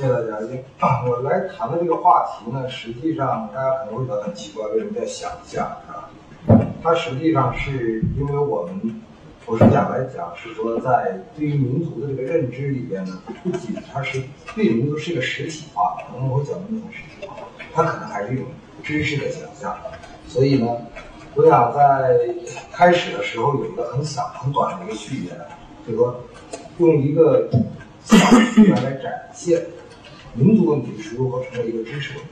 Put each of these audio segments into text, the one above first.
谢谢大家。我来谈的这个话题呢，实际上大家可能会觉得很奇怪，为什么叫想象，啊？它实际上是因为我们，我是想来讲，是说在对于民族的这个认知里边呢，不仅它是对民族是一个实体化，可能我讲的那种实体化，它可能还是一种知识的想象。所以呢，我想在开始的时候有一个很小很短的一个序言，就是说用一个。序言来展现民族问题是如何成为一个知识问题。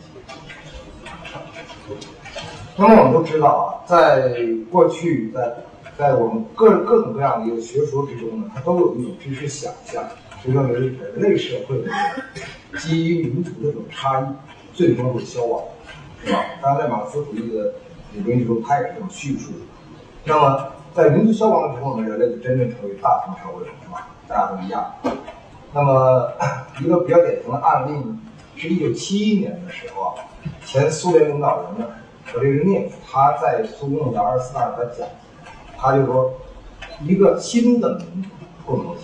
那么我们都知道啊，在过去，在在我们各各种各样的一个学说之中呢，它都有一种知识想象，是认为人类社会的基于民族的这种差异，最终会消亡，是吧？当然，在马克思主义的理论之中，它也是这种叙述。那么，在民族消亡的时候呢，人类就真正成为大同社会了，是吧？大家都一样。那么 一个比较典型的案例呢，是一九七一年的时候啊，前苏联领导人呢，格列日涅夫他在苏共的二十四大他讲，他就说一个新的民族共同体，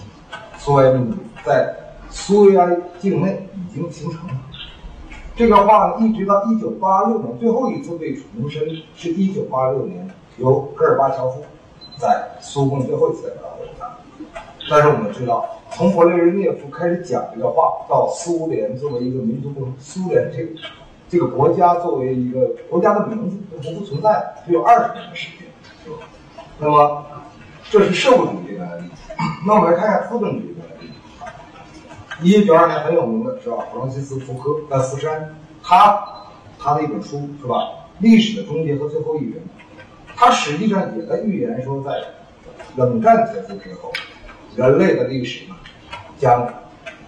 苏维埃民族在苏维埃境内已经形成了。这个话呢，一直到一九八六年最后一次被重申，是一九八六年由戈尔巴乔夫在苏共最后一次的会上。但是我们知道。从勃列日涅夫开始讲这个话，到苏联作为一个民族共，苏联这个这个国家作为一个国家的名字都不复存在，只有二十年的时间，是吧？那么这是社会主义的案例。那我们来看看资本主义的案例。一九九二年很有名的是吧？弗朗西斯福柯呃福山，他他的一本书是吧？历史的终结和最后一人，他实际上也在预言说，在冷战结束之后，人类的历史呢？将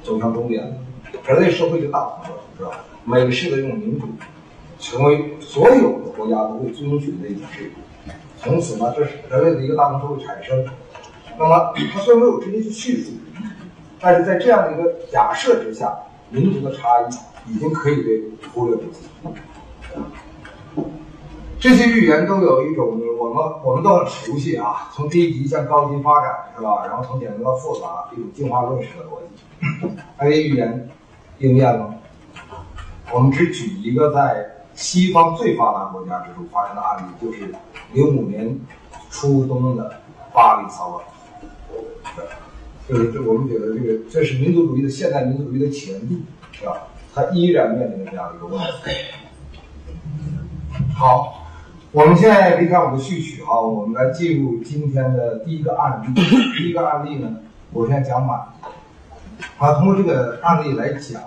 走向终点，人类社会就大同了，是吧？美式的这种民主，成为所有的国家都会遵循的一种制度。从此呢，这是人类的一个大同社会产生。那么，它虽然没有直接去叙述，但是在这样的一个假设之下，民族的差异已经可以被忽略不计。这些预言都有一种我们我们都很熟悉啊，从低级向高级发展是吧？然后从简单到复杂，一种进化论式的逻辑。这些预言应验了。我们只举一个在西方最发达国家之中发生的案例，就是零五年初冬的巴黎骚乱。就是这，我们觉得这个这是民族主义的现代民族主义的起源地，是吧？它依然面临着这样一个问题。好。我们现在离开我们的序曲啊，我们来进入今天的第一个案例。第一个案例呢，我先讲满啊，通过这个案例来讲，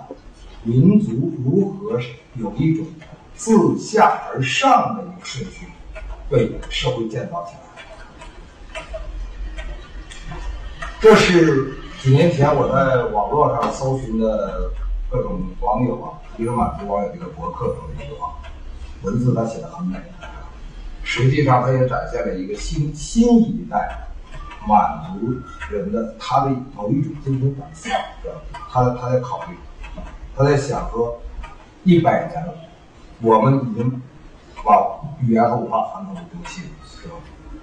民族如何有一种自下而上的一个顺序被社会建造起来。这是几年前我在网络上搜寻的各种网友啊，一个满族网友这个博客中的一句话，文字他写的很美。实际上，它也展现了一个新新一代满族人的他的某一种精神反思，他他在考虑，他在想说，一百年了，我们已经把语言和文化传统都丢弃了，是吧？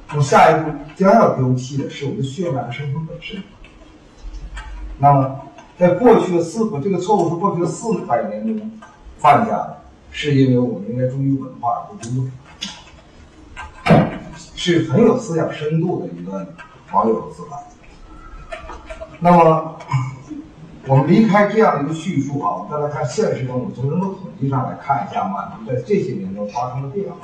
那么下一步将要丢弃的是我们血脉和身份本身。那么，在过去的四这个错误是过去的四百年中犯下的，是因为我们应该忠于文化而不忠于。是很有思想深度的一个网友的自白。那么，我们离开这样的一个叙述啊，我们再来看现实中，我从人口统计上来看一下满族在这些年中发生的变化。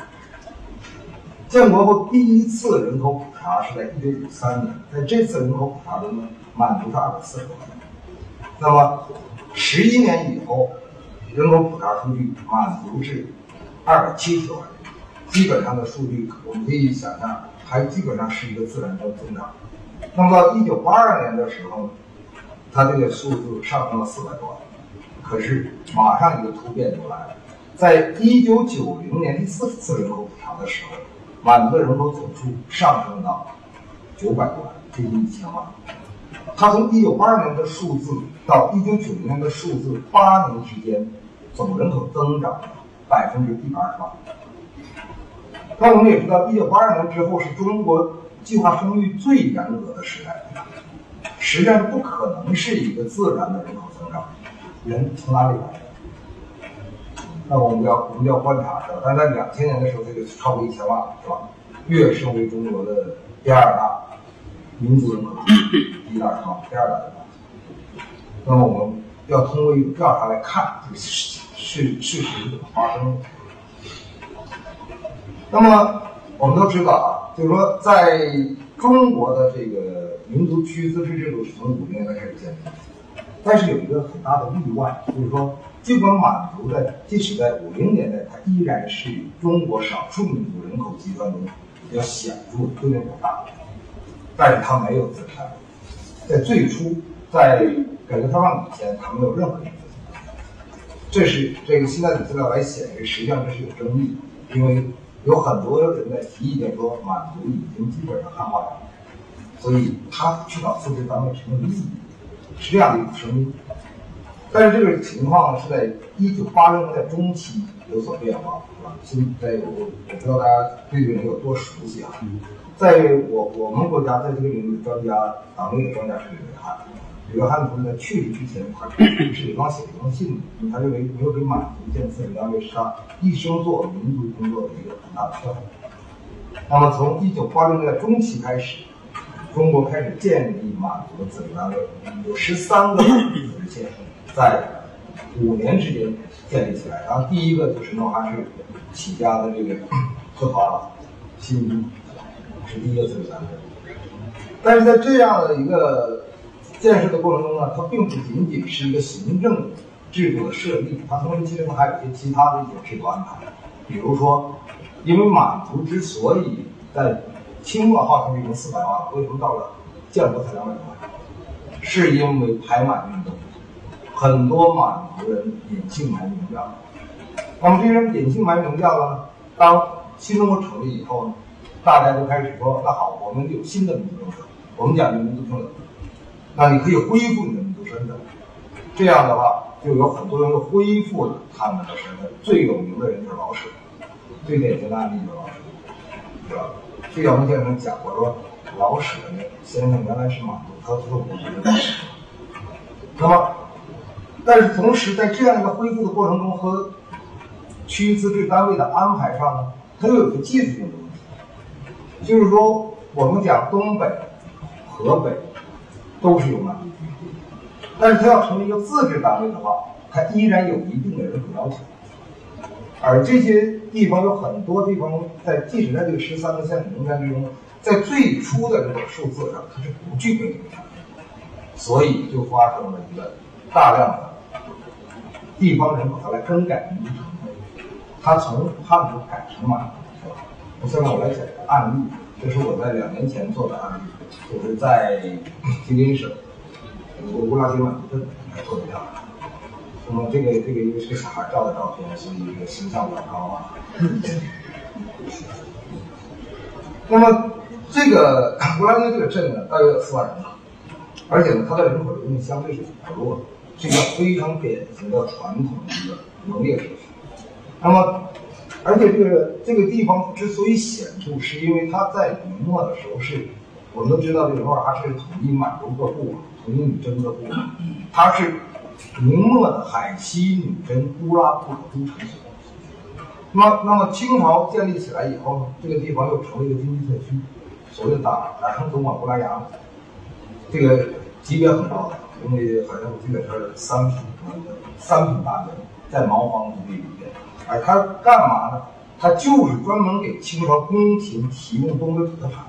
建国后第一次人口普查是在一九五三年，在这次人口普查中呢，满族是二百四十万。那么，十一年以后，人口普查数据满族是二百七十万。基本上的数据，我们可以想象，还基本上是一个自然的增长。那么到一九八二年的时候，它这个数字上升了四百多万。可是马上一个突变就来了，在一九九零年第四次人口普查的时候，满族的人口总数上升到九百多万，接近一千万。它从一九八二年的数字到一九九零年的数字，八年之间总人口增长百分之一百二十八。那我们也知道，一九八二年之后是中国计划生育最严格的时代，实际上不可能是一个自然的人口增长。人从哪里来的？那我们要我们要观察是吧？但在两千年的时候，这个超过一千万了，是吧？跃升为中国的第二大民族人口，第一大是吧？第二大的。那么我们要通过一个调查来看这个事事事实怎么发生的。那么我们都知道啊，就是说在中国的这个民族区域自治制度是从五零年代开始建立，但是有一个很大的例外，就是说，尽管满族在即使在五零年代，它依然是中国少数民族人口集团中比较显著的，规模比较大，但是它没有自治，在最初，在改革开放以前，它没有任何一个自治。这是这个现在的资料来显示，实际上这是有争议，因为有很多人在提意见说，满族已经基本上汉化了，所以他去找自治单位是没有意义，是这样的一个声音。但是这个情况，是在一九八零年代中期有所变化，是吧？现在我我不知道大家对这个有多熟悉啊。在我我们国家，在这个领域的，专家党内的专家是李维汉。李维汉同志在去世之前，他是给刚写了一封信，他认为没有给满族建立自治单位是他一生做民族工作的一个很大的缺憾。那么从一九八零年代中期开始，中国开始建立满族的自治单位，有十三个自治县。在五年之间建立起来，然后第一个就是诺哈市起家的这个特华了，新都是第一个自治单位。但是在这样的一个建设的过程中呢，它并不仅仅是一个行政制度的设立，它同时其实它还有一些其他的一些制度安排。比如说，因为满族之所以在清末号称已经四百万，为什么到了建国才两百多万？是因为排满运动。很多满族人隐姓埋名掉，那么这些人隐姓埋名掉了呢？当新中国成立以后呢，大家就开始说：那好，我们有新的民族政策，我们讲民族平等，那你可以恢复你的民族身份。这样的话，就有很多人恢复了他们的身份。最有名的人就是老舍，最典型的案例就是老舍，对吧？徐小平先生讲过说，老舍先生原来是满族，他做过一个那么。但是同时，在这样一个恢复的过程中和区自治单位的安排上呢，它又有个技术性的问题，就是说，我们讲东北、河北都是有满族，但是它要成为一个自治单位的话，它依然有一定的人口要求，而这些地方有很多地方在即使在这个十三个县名单之中，在最初的这个数字上它是不具备这个条件，所以就发生了一个大量的。地方人口他来更改民族成分，他从汉族改成满族，我下面我来讲一个案例，这是我在两年前做的案例，就是在吉林省乌拉吉满族镇来做的调查。那么这个这个因为是个小孩照的照片，所以这个形象比较高啊。那么这个乌拉吉这个镇呢，大约有四万人吧，而且呢，它的人口流动相对是比较弱的。是一个非常典型的传统的一个农业社区。那么，而且这个这个地方之所以显著，是因为它在明末的时候是，我们都知道这个努尔哈赤统一满洲各部，统一女真各部，它是明末的海西女真乌拉部的都城。那，那么清朝建立起来以后呢，这个地方又成了一个经济特区，所谓的打打成总管乌拉牙，这个级别很高的。因为好像我记得是三品，三品大员在茅房族里面，而他干嘛呢？他就是专门给清朝宫廷提供东北土特产，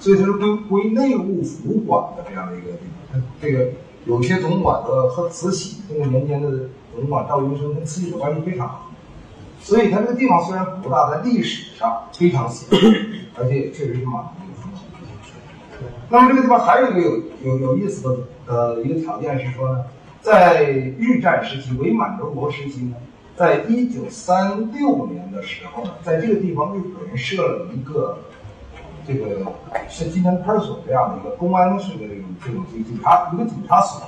所以它是归归内务府管的这样的一个地方。这个有些总管的和慈禧那个年间的总管赵云生跟慈禧的关系非常好，所以它这个地方虽然不大，在历史上非常显著，而且也确实是满族的风情。那么这个地方还有一个有有有意思的。呃，一个条件是说呢，在日战时期，伪满洲国时期呢，在一九三六年的时候呢，在这个地方日本人设了一个这个是今天派出所这样的一个公安式的这种这种警警察一个警察所，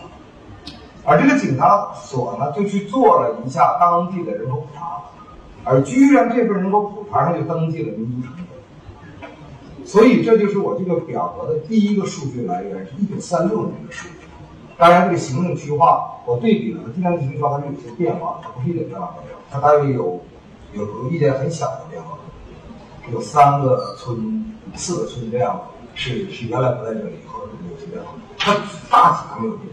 而这个警察所呢，就去做了一下当地的人口普查，而居然这份人口普查上就登记了民族成分，所以这就是我这个表格的第一个数据来源，是一九三六年的数据。当然，这个行政区划我对比了，地方行政区划它是有些变化，它不是一点变化没有，它大约有有有一点很小的变化，有三个村、四个村这样是是原来不在这里，或者有些变化，它大体上没有变。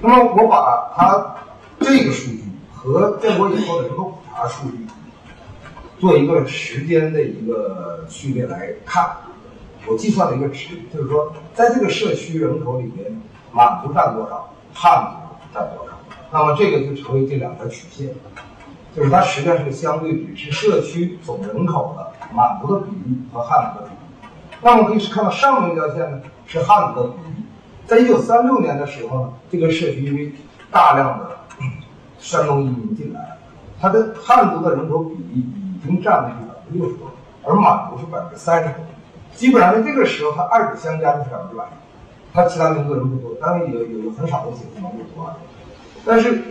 那么我把它这个数据和建国以后的人口普查数据做一个时间的一个序列来看，我计算了一个值，就是说在这个社区人口里面，满族占多少，汉族占多少，那么这个就成为这两条曲线，就是它实际上是个相对比，是社区总人口的满族的比例和汉族的比例。那么可以看到上面一条线呢是汉族的比例。在一九三六年的时候呢，这个社区因为大量的山东移民进来，它的汉族的人口比例已经占了百分之六十多，而满族是百分之三十多。基本上在这个时候，它二者相加就是百分之百，它其他民族人不多，当然有有很少的几个蒙古族啊。但是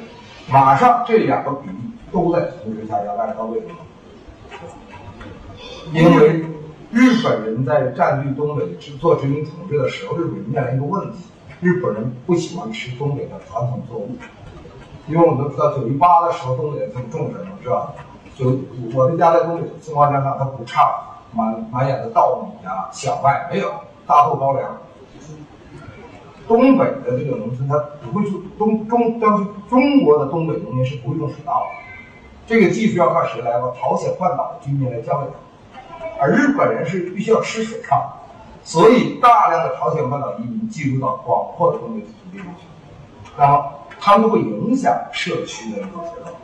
马上这两个比例都在同时下降，大家知道为什么？因为。日本人在占据东北做殖民统治的时候，日本人面临一个问题：日本人不喜欢吃东北的传统作物。因为我们都知道九一八的时候，东北人很种什么，是吧？就我的家在东北松花江上，它不差满满眼的稻米啊、小麦，没有大豆高粱。东北的这个农村，它不会去东中当时中国的东北农民是不会种水稻的。这个技术要靠谁来？吧？朝鲜半岛的居民来教给他。而日本人是必须要吃水稻，所以大量的朝鲜半岛移民进入到广阔的东北土地区，那么他们会影响社区的人口结构。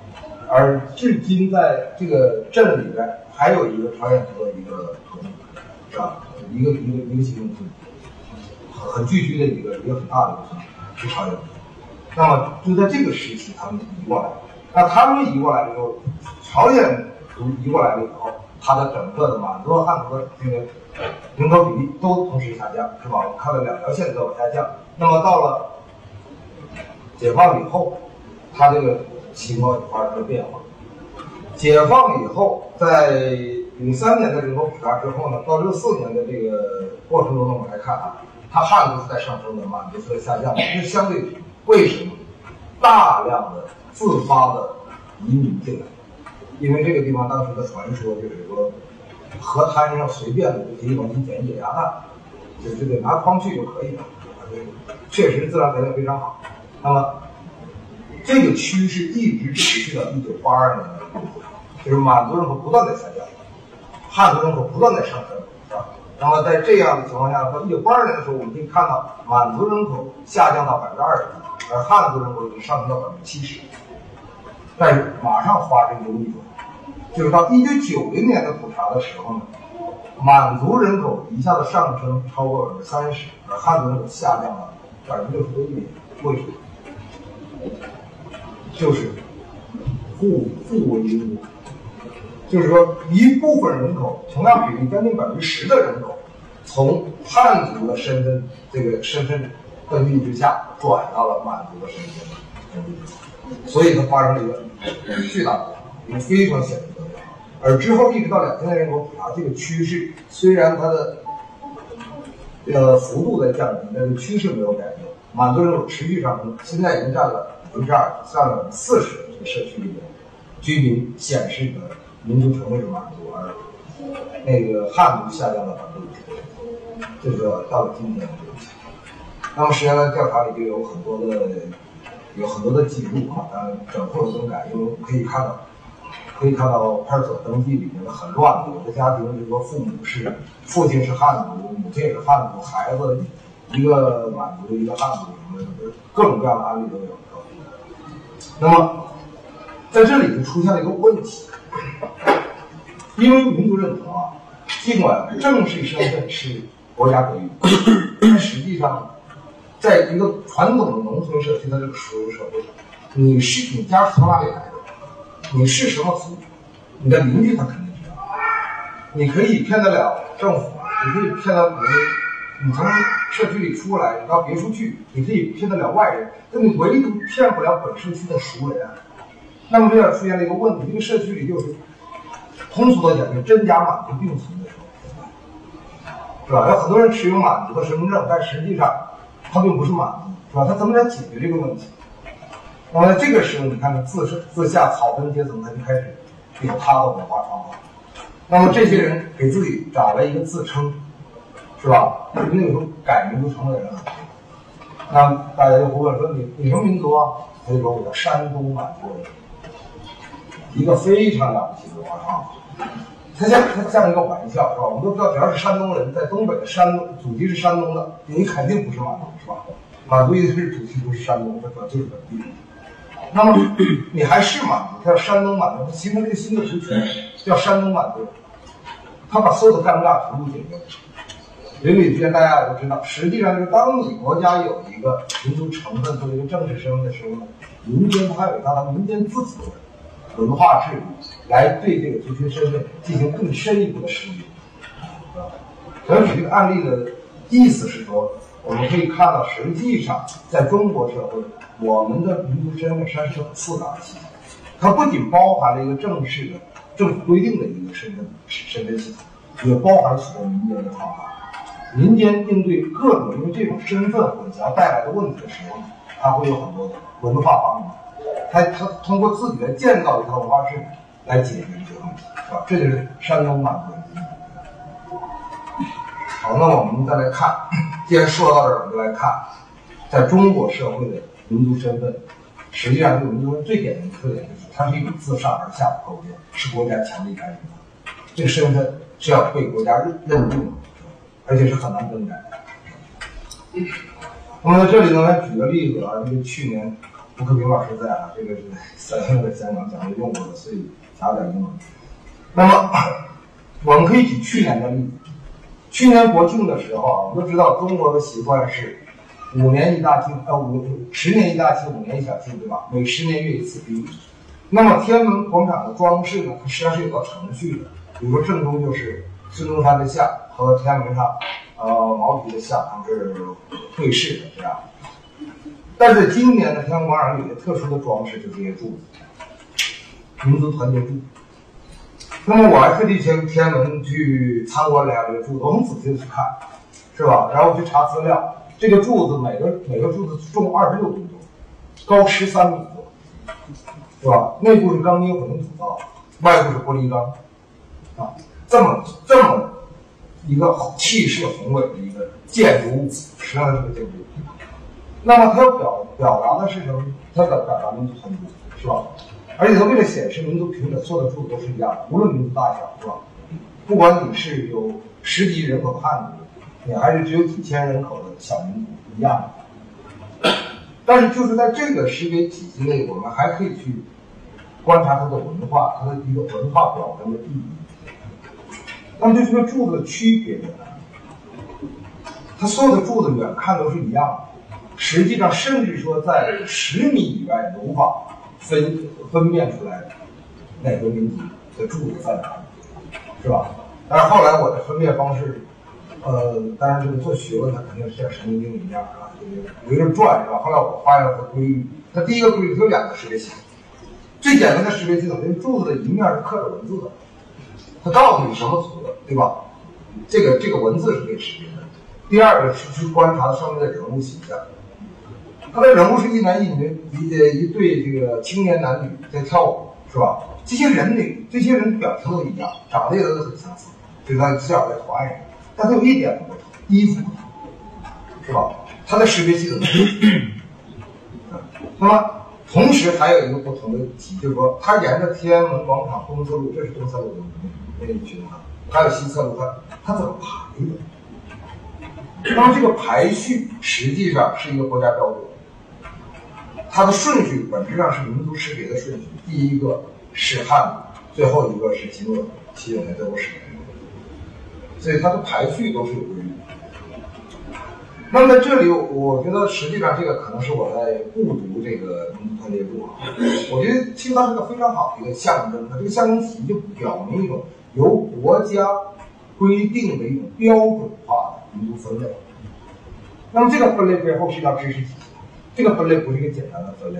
而至今在这个镇里边还有一个朝鲜族的一个屯，是吧？一个一个一个集中村，很聚居的一个一个很大的一个村是朝鲜族。那么就在这个时期，他们移过来，那他们移过来以后，朝鲜族移过来了以后。它的整个的满族汉族的这个人口比例都同时下降，是吧？我们看到两条线在往下降。那么到了解放以后，它这个情况就发生了变化。解放以后，在零三年的人口普查之后呢，到六四年的这个过程中，我们来看啊，它汉族是在上升的，满族是在下降的。这相对，为什么？大量的自发的移民进来。因为这个地方当时的传说就是说，河滩上随便的就可以往去捡野鸭蛋，就就得拿筐去就可以了。确实自然条件非常好。那么这个趋势一直持续到一九八二年，就是满族人口不断在下降，汉族人口不断在上升，是吧？那么在这样的情况下，到一九八二年的时候，我们可以看到满族人口下降到百分之二十，而汉族人口已经上升到百分之七十。但是马上发生一个逆转，就是到一九九零年的普查的时候呢，满族人口一下子上升超过百分之三十，而汉族人口下降了百分之六十多一点。为什么？就是互互为因果，就是说一部分人口同样比例将近百分之十的人口，从汉族的身份这个身份登记之下转到了满族的身份登记。所以它发生了一个巨大的一个非常显著，而之后一直到两千年人口普查，这个趋势虽然它的呃幅度在降低，但是趋势没有改变，满族人口持续上升，现在已经占了百分之二，占了四十这个社区里面居民显示的民族成分是满族，而那个汉族下降了百分之五，这个到了今天。那么实际上调查里就有很多的。有很多的记录啊，当然整后的更改，因为可以看到，可以看到派出所登记里面很乱的，有的家庭就说父母是父亲是汉族，母亲也是汉族，孩子一个满族一个汉族，什么各种各样的案例都有。那么在这里就出现了一个问题，因为民族认同啊，尽管正式身份是国家给予，但实际上。在一个传统的农村社区的这个熟人社会，你是你家是从哪里来？你是什么族？你的邻居他肯定知道。你可以骗得了政府，你可以骗得你，你从社区里出来，你到别处去，你可以骗得了外人，但你唯独骗不了本社区的熟人。那么这样出现了一个问题，这个社区里就是通俗的讲，就真假满族并存的时候，是吧？有很多人持有满族的身份证，但实际上。他并不是满族，是吧？他怎么来解决这个问题？那么这个时候，你看自是自下草根阶层，他就开始有他的文化创造。那么这些人给自己找了一个自称，是吧？那个时候改民族成了人了。那大家就会问说：“你你什么民族啊？”他就说：“我叫山东满族人。”一个非常了不起的文化创造。他像他像一个玩笑，是吧？我们都知道，只要是山东人，在东北的山，祖籍是山东的，你肯定不是满族，是吧？满族一定是祖籍不是山东，这就是本地人。那么 你还是满族，他叫山东满族，形成一个新的族群，叫山东满族。他把所有的尴尬全部解决了。邻里之间大家也都知道，实际上就是当你国家有一个民族成分作为一个正式身份的时候呢，民间它有它的民间自己的文化制度，来对这个族群身份进行更深一步的识别。所以这个案例的意思是说，我们可以看到，实际上在中国社会，我们的民族身份实际上是很复杂的系统，它不仅包含了一个正式的政府规定的一个身份身份系统，也包含许多民间的方法。民间应对各种因为这种身份混淆带来的问题的时候，它会有很多的文化方面，它它通过自己来建造一套文化制度来解决这些问题，是吧？这就是山东满族。好，那我们再来看，既然说到这儿，我们就来看，在中国社会的民族身份，实际上这个民族最典型的特点就是，它是一种自上而下的构建，是国家强力干预的，这个身份是要被国家认认定的，而且是很难更改的。那么在这里呢，来举个例子啊，因为去年吴克平老师在啊，这个是三星在香港讲的用过的，所以讲点英文。那么我们可以举去年的例子。去年国庆的时候啊，我们都知道中国的习惯是五年一大庆，呃五十年一大庆，五年一小庆，对吧？每十年阅一次兵。那么天安门广场的装饰呢，它实际上是有个程序的。比如说正中就是孙中山的像和天安门上呃毛主席的像，他们是对视的这样。但是今年的天安门广场有一个特殊的装饰，就是这些柱子，民族团结柱。那么我还特地去天安门去参观了一下这个柱子，我很仔细的去看，是吧？然后去查资料，这个柱子每个每个柱子重二十六吨重，高十三米多，是吧？内部是钢筋混凝土造，外部是玻璃钢，啊，这么这么一个气势宏伟的一个建筑物，实际上是个建筑物。那么它要表表达的是什么？它表表达民族团结，是吧？而且它为了显示民族平等，所有的柱子都是一样的，无论民族大小，是吧？不管你是有十几亿人口的汉族，你还是只有几千人口的小民族，一样的。但是就是在这个识别体系内，我们还可以去观察它的文化，它的一个文化表征的意义。那么就这个柱子的区别在哪？它所有的柱子远看都是一样的，实际上甚至说在十米以外都无法分。分辨出来哪个民族的柱子在哪里，是吧？但是后来我的分辨方式，呃，当然这个做学问，它肯定是像神经病一样啊，就是围着转，是吧？后来我发现了个规律，它第一个规律它有两个识别系统，最简单的识别系统就是柱子的一面是刻着文字的，它告诉你什么族的，对吧？这个这个文字是可以识别的。第二个是去观察上面的人物形象。它的人物是一男一女，一呃一对这个青年男女在跳舞，是吧？这些人呢，这些人表情都一样，长得也都很相似，就是他至少在图案上，但它有一点不同，衣服是吧？它的识别系统。那么同时还有一个不同的题，就是说它沿着天安门广场东侧路，这是东侧路的那一群啊，还有西侧路，它它怎么排的？那么这个排序实际上是一个国家标准。它的顺序本质上是民族识别的顺序，第一个是汉族，最后一个是金俄，其九年德国史，所以它的排序都是有规律。那么在这里，我觉得实际上这个可能是我在误读这个民族团结录啊。我觉得其实它是个非常好的一个象征，它这个象征体就表明一种由国家规定的一种标准化的民族分类。那么这个分类背后是一套知识体系。这个分类不是一个简单的分类，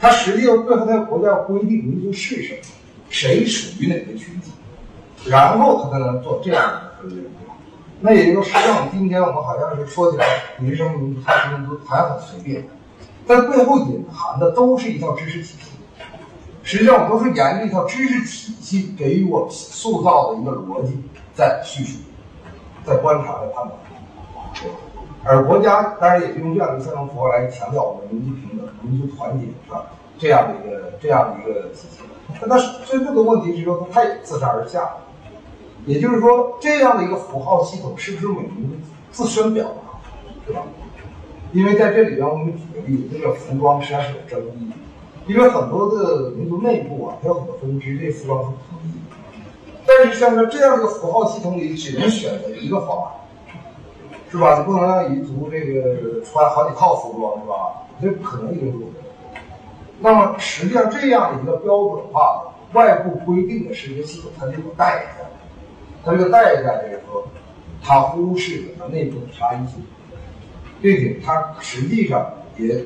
它实际上背后它国家规定民族是什么，谁属于哪个群体，然后他才能做这样的分类。那也就是实际上，今天我们好像是说起来民生民族，他是民族，好像很随便，但背后隐含的都是一套知识体系。实际上，我们都是沿着一套知识体系给予我们塑造的一个逻辑在叙述，在观察，在判断。而国家当然也是用这样的一个三重符号来强调我们民族平等、民族团结，是吧？这样的一个这样的一个体系。那但是真正的问题是说，它也自上而下。也就是说，这样的一个符号系统是不是美民自身表达，对吧？因为在这里边，我们举个例子，这个服装实际上是有争议。因为很多的民族内部啊，它有很多分支，这服装是不统一。但是像在这样的符号系统里，只能选择一个方案，是吧？你不能让彝族这个穿好几套服装，是吧？这不可能一定做的。那么实际上这样的一个标准化的外部规定的识别系统，它就有代价。它这个代价就是说，它忽视了它内部的差异性，并且它实际上也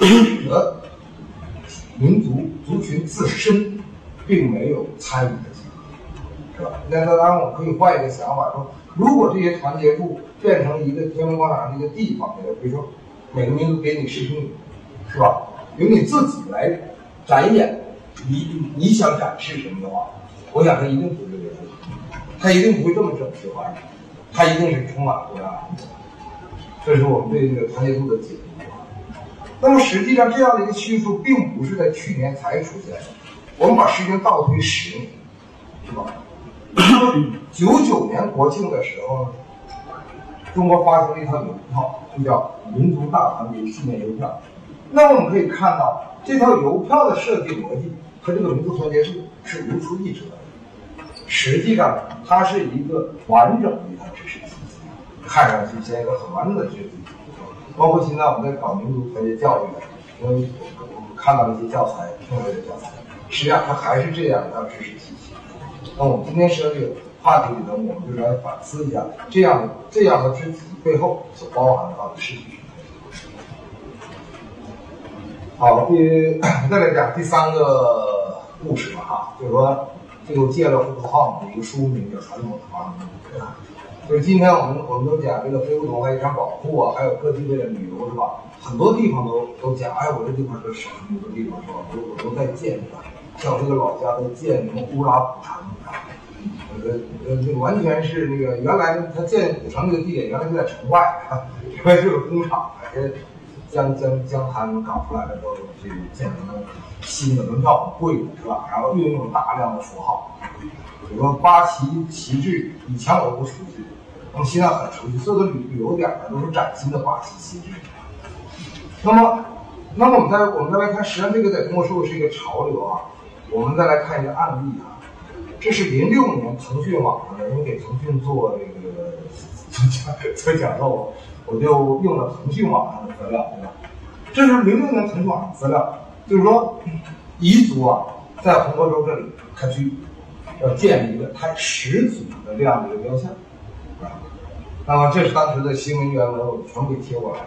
使得。民族族群自身并没有参与的机会，是吧？那当然，我们可以换一个想法，说如果这些团结处变成一个天安门广场上一个地方，比如说每个民族给你十平米，是吧？由你自己来展演，你你想展示什么的话，我想它一定不是这个，他一定不会这么整齐划一，他一定是充满国家。这是我们对这个团结度的解读。那么实际上，这样的一个叙述并不是在去年才出现的。我们把时间倒推十年，是吧？九九年国庆的时候呢，中国发行了一套邮票，就叫“民族大团结纪念邮票”。那我们可以看到，这套邮票的设计逻辑和这个民族团结是是如出一辙的。实际上，它是一个完整的一套知识体系，看上去像一个很完整的知识体系。包括现在我们在搞民族团结教育的，因为我们看到一些教材，用这个教材，实际上它还是这样一套知识体系。那我们今天说这个话题里头，我们就来反思一下，这样这样的知识背后所包含的到底是什么。好，第再来讲第三个故事吧，哈，就是说，这个借了胡浩的一个书名叫《传统的发明》，对吧？就是今天我们我们都讲这个非物质文化遗产保护啊，还有各地为了旅游是吧？很多地方都都讲，哎，我这地方是个什么个地方是吧？我我都在建是吧？像我这个老家在建什么乌拉古城啊，呃呃，那完全是那个原来他建古城那个地点原来就在城外，因为这个工厂哎，江江江滩搞出来的都这个建成新的门票很贵是吧？然后运用大量的符号，比如说八旗旗帜，以前我都不熟悉。那么现在很熟悉，所有的旅旅游点呢都是崭新的八旗旗帜。那么，那么我们再我们再来看，实际上这个在中国社会是一个潮流啊。我们再来看一个案例啊，这是零六年腾讯网上的人给腾讯做这个 做讲做讲座，我就用了腾讯网上的资料，对吧？这是零六年腾讯网上的资料，就是说彝族啊在红河州这里他去要建立一个他始祖的这样的一个雕像啊。那么这是当时的新闻原文，我全部给贴过来。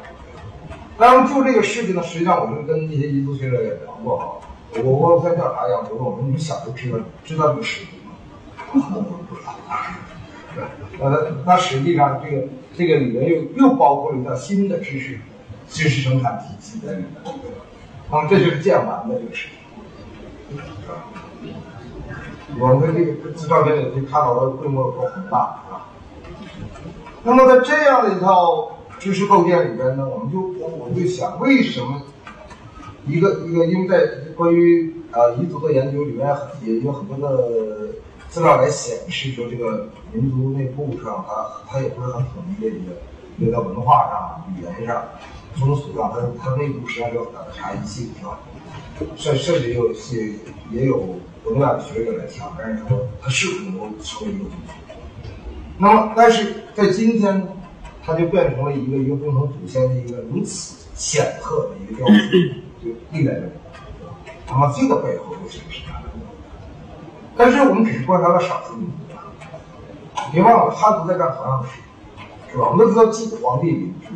那么就这个事情呢，实际上我们跟一些彝族学者也聊过哈。我我在调查一样，我说我说你们小时候知道知道这个事情吗？不知道。对，呃，那实际上这个这个里面又又包括了一套新的知识知识生产体系在里面。那么这就是建完的这个事情。我们在这个这照片里可以看到的规模都很大。那么在这样的一套知识构建里边呢，我们就我就想，为什么一个一个，因为在关于呃彝族的研究里面也有很多的资料来显示说，这个民族内部上它它也不是很统一的一个，一个文化上、语言上、风俗啊，它它内部实际上有很大的差异性，是吧？甚甚至有些也有国外的学者来挑战说，它是否能够成为一个族。那么，但是在今天，它就变成了一个一个共同祖先的一个如此显赫的一个雕塑，就历代人。那么这个背后又是个什么样的？但是我们只是观察了少数民族，别忘了汉族在干同样的事，是吧？我们都知道祭皇帝陵是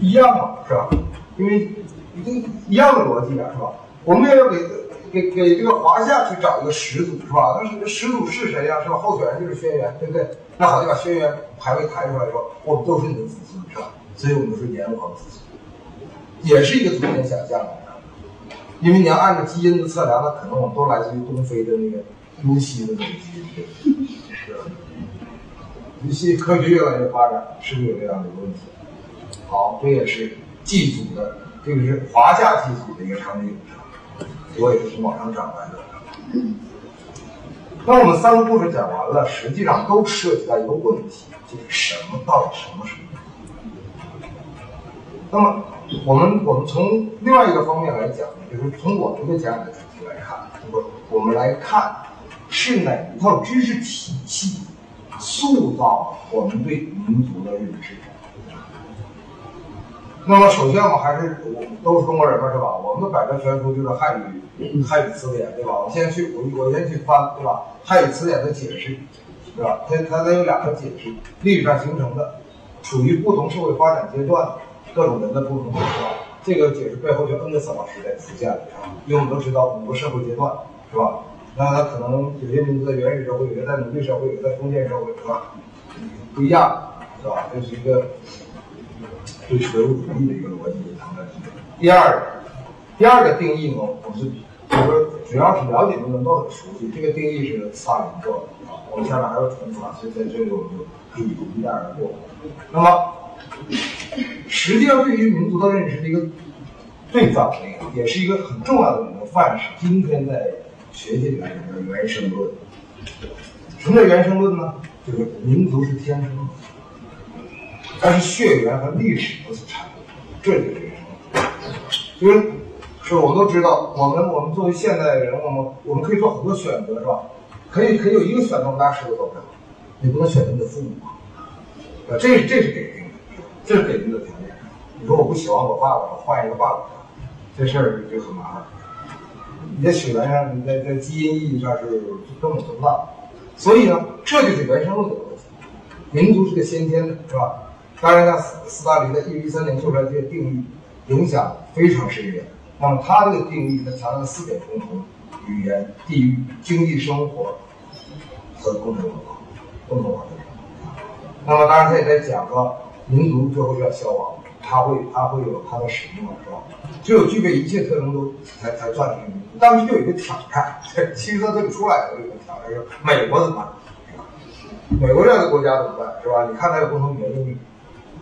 一样嘛，是吧？因为一一样的逻辑啊，是吧？我们也要给给给这个华夏去找一个始祖是吧？那是始祖是谁呀？是吧？候选人就是轩辕，对不对？那好，就把轩辕牌位抬出来说，我们都是你的子孙是吧？所以我们说炎黄子孙，也是一个族群想象的。因为你要按照基因的测量，那可能我们都来自于东非的那个乌西的那个基因，是吧？于是科学越来越发展，是不是有这样的一个问题？好，这也是祭祖的，这个是华夏祭祖的一个场景，我也是从网上找来的。那我们三个故事讲完了，实际上都涉及到一个问题，就是什么到底什么是？那么我们我们从另外一个方面来讲，就是从我们的讲演的主题来看，就是我们来看是哪一套知识体系塑造我们对民族的认知。那么首先我们还是我都是中国人嘛，是吧？我们的百科全书就是汉语汉语词典，对吧？我先去我我先去翻，对吧？汉语词典的解释，对吧？它它它有两个解释，历史上形成的，处于不同社会发展阶段。各种人的不同，是吧？这个解释背后就 N 个思考时代出现了，因为我们都知道五个社会阶段，是吧？那它可能有些民族在原始社会，有些在奴隶社会，有些在封建社会，是吧？不一样，是吧？这是一个对唯物主义的一个逻辑存在。第二，第二个定义呢，我是就是说，主要是了解的人都很熟悉。这个定义是萨林做的啊，我们下面还要重复啊，所以在这里我们就可以一带而过。那么。实际上，对于民族的认识的一个最早的一个，也是一个很重要的一个范式。今天在学界里面叫原生论。什么叫原生论呢？就是民族是天生的，但是血缘和历史都是产物，这就是原生论。就是，是我们都知道，我们我们作为现代人，我们我们可以做很多选择，是吧？可以可以有一个选择，我们大家谁都走不了，你不能选择你的父母啊，这这是给定的。这是给定的条件。你说我不喜欢我爸爸，我换一个爸爸，这事儿就很麻烦。你在血缘上，你在在基因意义上是根本做不到。所以呢，这就是原生论的问题。民族是个先天的，是吧？当然，像斯斯大林在一九一三年做出来这些定义，影响非常深远。那么他这个定义，呢强调四点共同：语言、地域、经济生活和共同文化、共同文化。那么当然，他也在讲说。民族最后要消亡，他会他会有他的使命，是吧？只有具备一切特征都才才算是民族。当时就有一个挑战，其实它这个出来的有一个挑战，是美国怎么办？美国这样的国家怎么办？是吧？你看它有共同语言，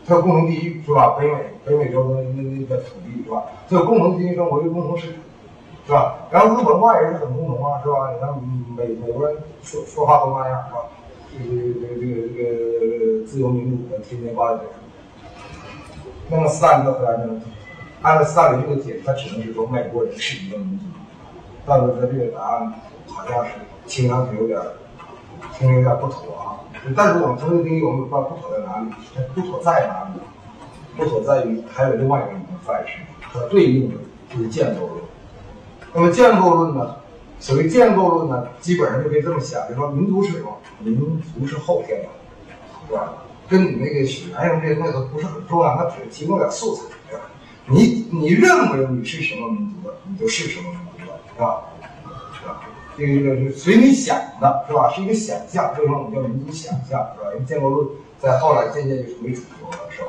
它有共同地域，是吧？北美北美洲的那那个土地，是吧？它有共同经济生活，有共同市场，是吧？然后它文化也是很共同啊，是吧？你看美美国人说说话都那样，是吧？这个这个这个这个自由民主的天天挂在嘴上。那么斯大林的回答呢？按照斯大林这个解释，他只能是说美国人是一个民族。但是他这个答案好像是听上去有点听着有点不妥啊。但是我们从这个定义，我们不知道不妥在哪里，不妥在哪里？不妥在于还有另外一个理论范式，它对应的就是建构论。那么建构论呢？所谓建构论呢，基本上就可以这么想，就说民族是什么？民族是后天的，对吧？跟你那个血缘什么这些东西都不是很重要，它只是提供点素材，对吧？你你认为你是什么民族的，你就是什么民族的，是吧？这个这个是随你想的，是吧？是一个想象，为什么我们叫民族想象，是吧？因为建国论在后来渐渐就成为主流了，是吧？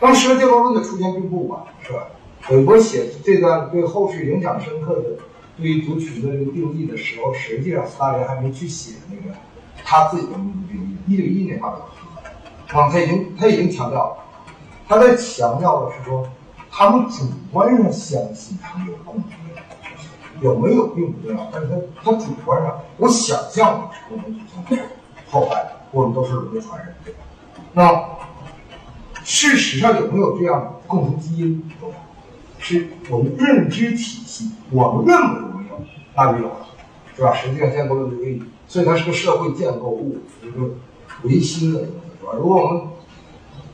当时的建国论的出现并不晚，是吧？韦伯写这段对后世影响深刻的。对于族群的这个定义的时候，实际上斯大林还没去写那个他自己的民族定义。一九一一年发表的，啊，他已经他已经强调了，他在强调的是说，他们主观上相信他们有共同有没有并不重要，但是他他主观上，我想象的是共同祖先后代，我们都是人的传人。那事实上有没有这样的共同基因？是我们认知体系，我们认为有没有，那就有了，是吧？实际上建构论就可以，所以它是个社会建构物，一个唯心的东西，是吧？如果我们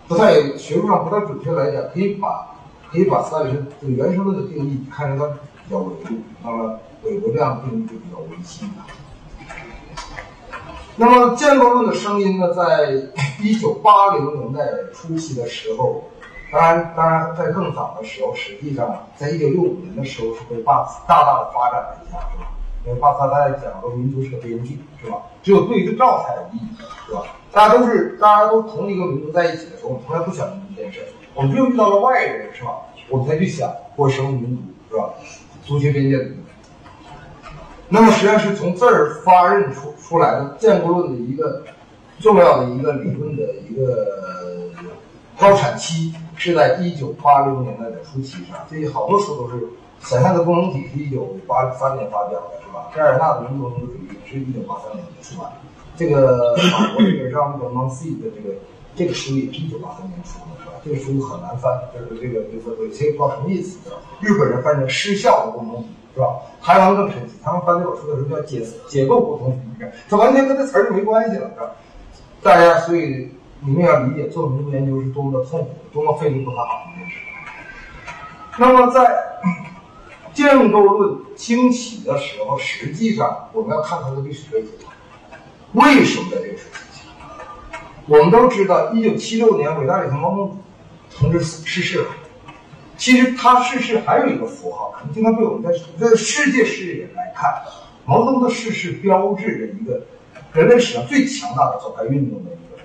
不太学术上不太准确来讲，可以把可以把斯大林这个原生论的定义看成它比较维度，那么韦伯这样的定义就比较唯心。那么建构论的声音呢，在一九八零年代初期的时候。当然，当然，在更早的时候，实际上在一九六五年的时候是被巴茨大大的发展了一下，是吧？因为巴茨他在讲说民族是个边际，是吧？只有对照才有意义，是吧？大家都是大家都同一个民族在一起的时候，我们从来不想这件事，我们只有遇到了外人，是吧？我们才去想我什么民族，是吧？族群边界。那么实际上是从这儿发轫出出来的建国论的一个重要的一个理论的一个高产期，是在一九八零年代的初期上。这好多书都是想象的功能体是一九八三年发表的，是吧？盖尔纳的民族民族主义是一九八三年出版。这个法国这个让那个蒙西的这个这个书也是一九八三年出的，这个书很难翻，就是这个就是有些不知道什么意思，日本人翻成失效的共同体。是吧？台湾更神奇，他们翻这本书的时候叫解解构不同体，这完全跟这词儿就没关系了，是吧？大家所以你们要理解做民族研究是多么的痛苦，多么费力不讨好的。那么在建构论兴起的时候，实际上我们要看它的历史背景，为什么在这个时候？我们都知道，一九七六年伟大领袖毛泽东同志逝世了。其实他逝世还有一个符号，可能经常被我们在在世界视野来看，毛泽东的逝世标志着一个人类史上最强大的左派运动的一个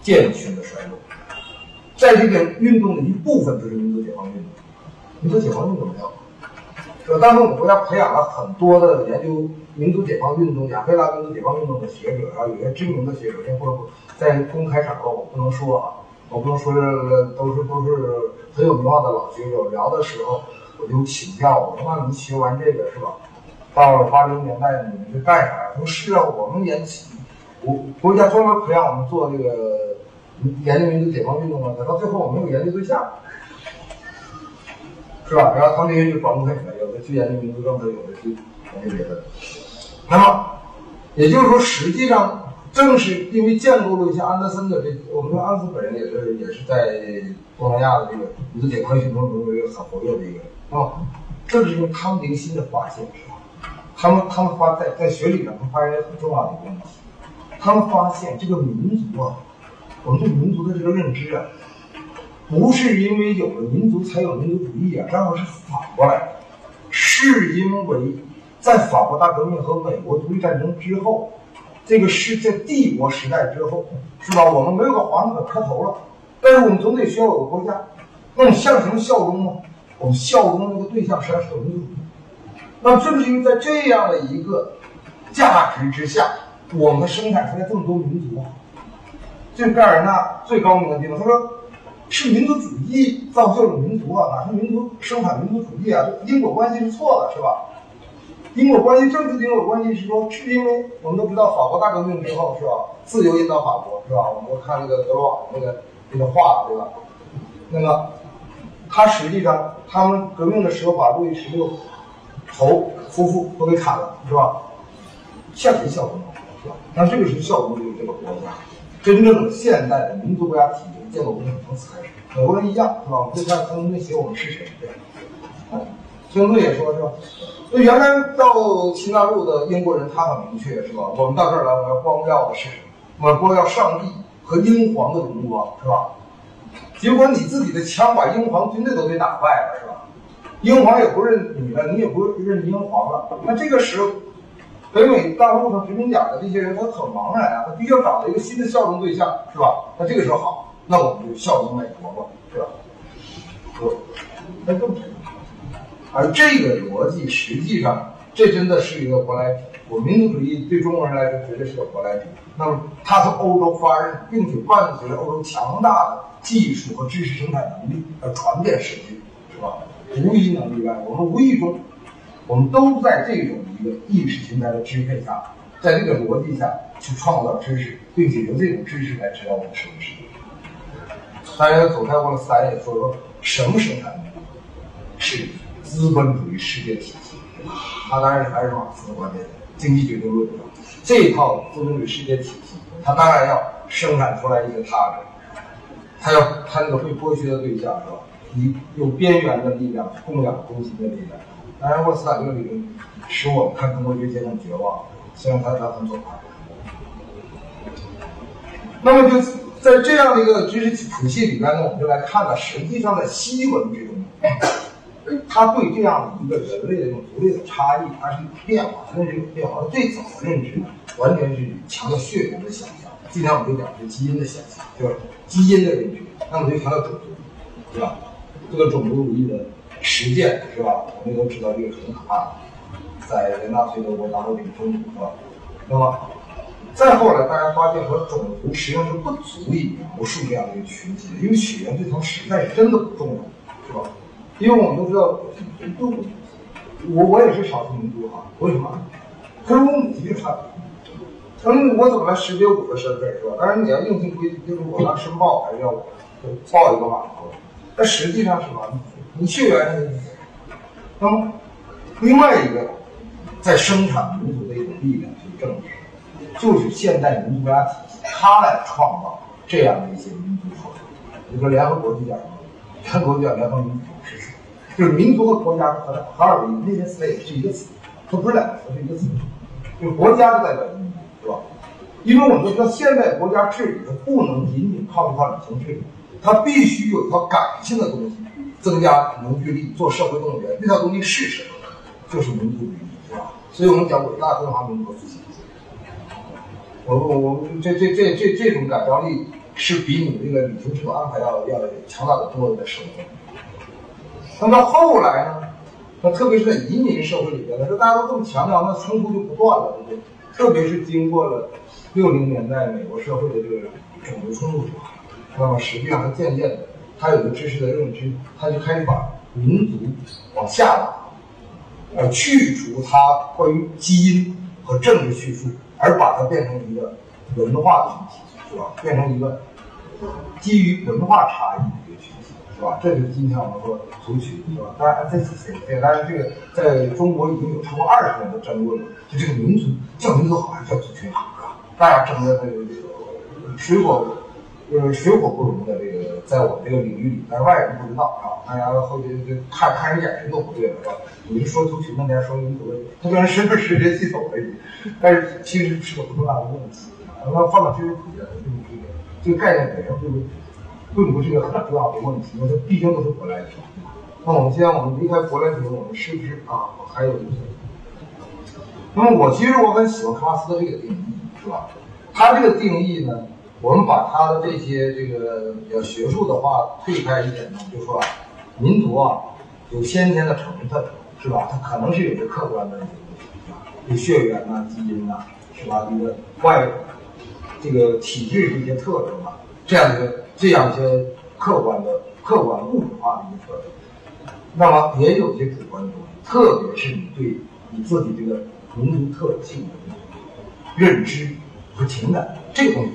渐趋的衰落。在这个运动的一部分就是民族解放运动，民族解放运动没有。呃，当时我们国家培养了很多的研究民族解放运动、亚非拉民族解放运动的学者，然后有些知名的学者，先不在公开场合我不能说啊。我不能说是都是都是很有名望的老学者，聊的时候我就请教我说：“那你学完这个是吧？到了八零年代你们是干啥呀？”他说：“是啊，我们研国国家专门培养我们做这个研究民族解放运动啊，等到最后我没有研究对象，是吧？然后他们那些就转不开，有的去研究民族政策，有的去研究别的。那么也就是说，实际上。”正是因为建构了一些安德森的这，我们说安德森本人也是也是在东南亚的这个民族解放运动中一个很活跃的一个啊，正是因为他们的一个新的发现，他们他们发在在学理上，他们发现一个很重要的一个问题，他们发现这个民族啊，我们对民族的这个认知啊，不是因为有了民族才有民族主义啊，正好是反过来，是因为在法国大革命和美国独立战争之后。这个世界帝国时代之后，是吧？我们没有个皇子磕头了，但是我们总得需要有个国家。那我们向什么效忠呢？我们效忠的那个对象实际上是民族主。那正是因为在这样的一个价值之下，我们生产出来这么多民族啊。这盖尔纳最高明的地方，他说是民族主义造就了民族啊，哪是民族生产民族主义啊？因果关系是错的，是吧？因果关系，政治因果关系是说，是因为我们都知道法国大革命之后是吧，自由引导法国是吧？我们都看那个德罗瓦那个那个画对吧？那么，他实际上他们革命的时候把路易十六头夫妇都给砍了是吧？向谁效忠是吧？那这个时候效忠于这个国家，真正的现代的民族国家体制建构工程从此开始。美国人一样是吧？我们看他们那写我们是谁对吧？孙子也说是吧？那原来到新大陆的英国人，他很明确，是吧？我们到这儿来，我要光耀的是什么？我们光耀上帝和英皇的荣光，是吧？结果你自己的枪把英皇军队都给打败了，是吧？英皇也不认你了，你也不认英皇了。那这个时候，北美大陆上殖民点的这些人，他很茫然啊，他必须要找到一个新的效忠对象，是吧？那这个时候好，那我们就效忠美国吧，是吧？不，那更沉。而这个逻辑实际上，这真的是一个舶来品。我民族主义对中国人来说绝对是个舶来品。那么它从欧洲发轫，并且伴随着欧洲强大的技术和知识生产能力而传遍世界，是吧？无一能例外。我们无意中，我们都在这种一个意识形态的支配下，在这个逻辑下去创造知识，并且由这种知识来指导我们生活世界。当然，走开沃勒斯坦也说说，什么生产力是？资本主义世界体系，他当然还是马克思的观点，经济决定论，这一套资本主义世界体系，他当然要生产出来一个他者，他要他那个被剥削的对象是吧？以有边缘的力量供养中心的力量。当然，沃斯坦这个理论使我们看中国这些很绝望，虽然他他很左派。那么就。在这样的一个知识体系里边呢，我们就来看看，实际上在西文这种，他对这样的一个人类的这种独立的差异，它是一种变化，认知有变化。最早的认知，完全是强调血缘的想象。今天我们就讲是基因的想象，就是基因的认知。那么就强调种族，对吧？这个种族主义的实践，是吧？我们都知道这个很可怕在，在纳粹德国打过这个冲突，是吧？那么。再后来，大家发现和种族实际上是不足以描述这样的一个群体的，因为血缘这层实在是真的不重要，因为我们都知道，都我我也是少数民族哈，为什么？跟我母亲差，嗯，我怎么来识别我的身份，是吧？当然你要硬性规定，就是我要申报还是要报一个码头，但实际上是什么？你血缘，那么另外一个在生产民族的一种力量就是政治。就是现代民族国家体系，它来创造这样的一些民族合你说联合国就叫什么？联合国叫联合民族是什么？就是民族和国家合合二为一，那些词也是一个词，它不是两个词，是一个词。就是国家就代表民族，是吧？因为我们说现代国家治理它不能仅仅靠一套理性治理，它必须有一套感性的东西，增加凝聚力，做社会动员。那套东西是什么？就是民族主义，是吧？所以我们讲伟大中华民族复兴。我我我这这这这这种感召力是比你这个旅行社安排要要强大的多的生活。那么后来呢？那特别是在移民社会里边，那说大家都这么强调，那冲突就不断了，对不对？特别是经过了六零年代美国社会的这个种族冲突之后，那么实际上它渐渐的，它有个知识的认知，它就开始把民族往下拉，呃，去除它关于基因和政治叙述。而把它变成一个文化群体，是吧？变成一个基于文化差异的一个群体，是吧？这就是今天我们说族群，是吧？当然，这次对，当然这个在中国已经有超过二十年的争论了，就这个民族叫民族好还是叫族群好，是吧？大家争的这个这个水火呃水火不容的这个，在我们这个领域里，但是外人不知道啊，大家后就就看看人眼神都不对了，是吧？你是说族群，那家说民族，他跟身份识别系统而已，但是其实是个不重大的问题。那放到知识普及来说，这个这个概念本身就并不是一个很重要的问题，因为它毕竟都是舶来品。那我们既然我们离开舶来品，我们是不是啊还有一些？那么我其实我很喜欢卡马斯的这个定义，是吧？他这个定义呢？我们把他的这些这个比较学术的话推开一点呢，就说啊，民族啊有先天的成分，是吧？它可能是有些客观的，有血缘呐、基因呐，是吧？这个外这个体制的一些特征啊，这样一个这样一些客观的、客观物质化的一些特征。那么也有一些主观的东西，特别是你对你自己这个民族特性的认知和情感，这个东西。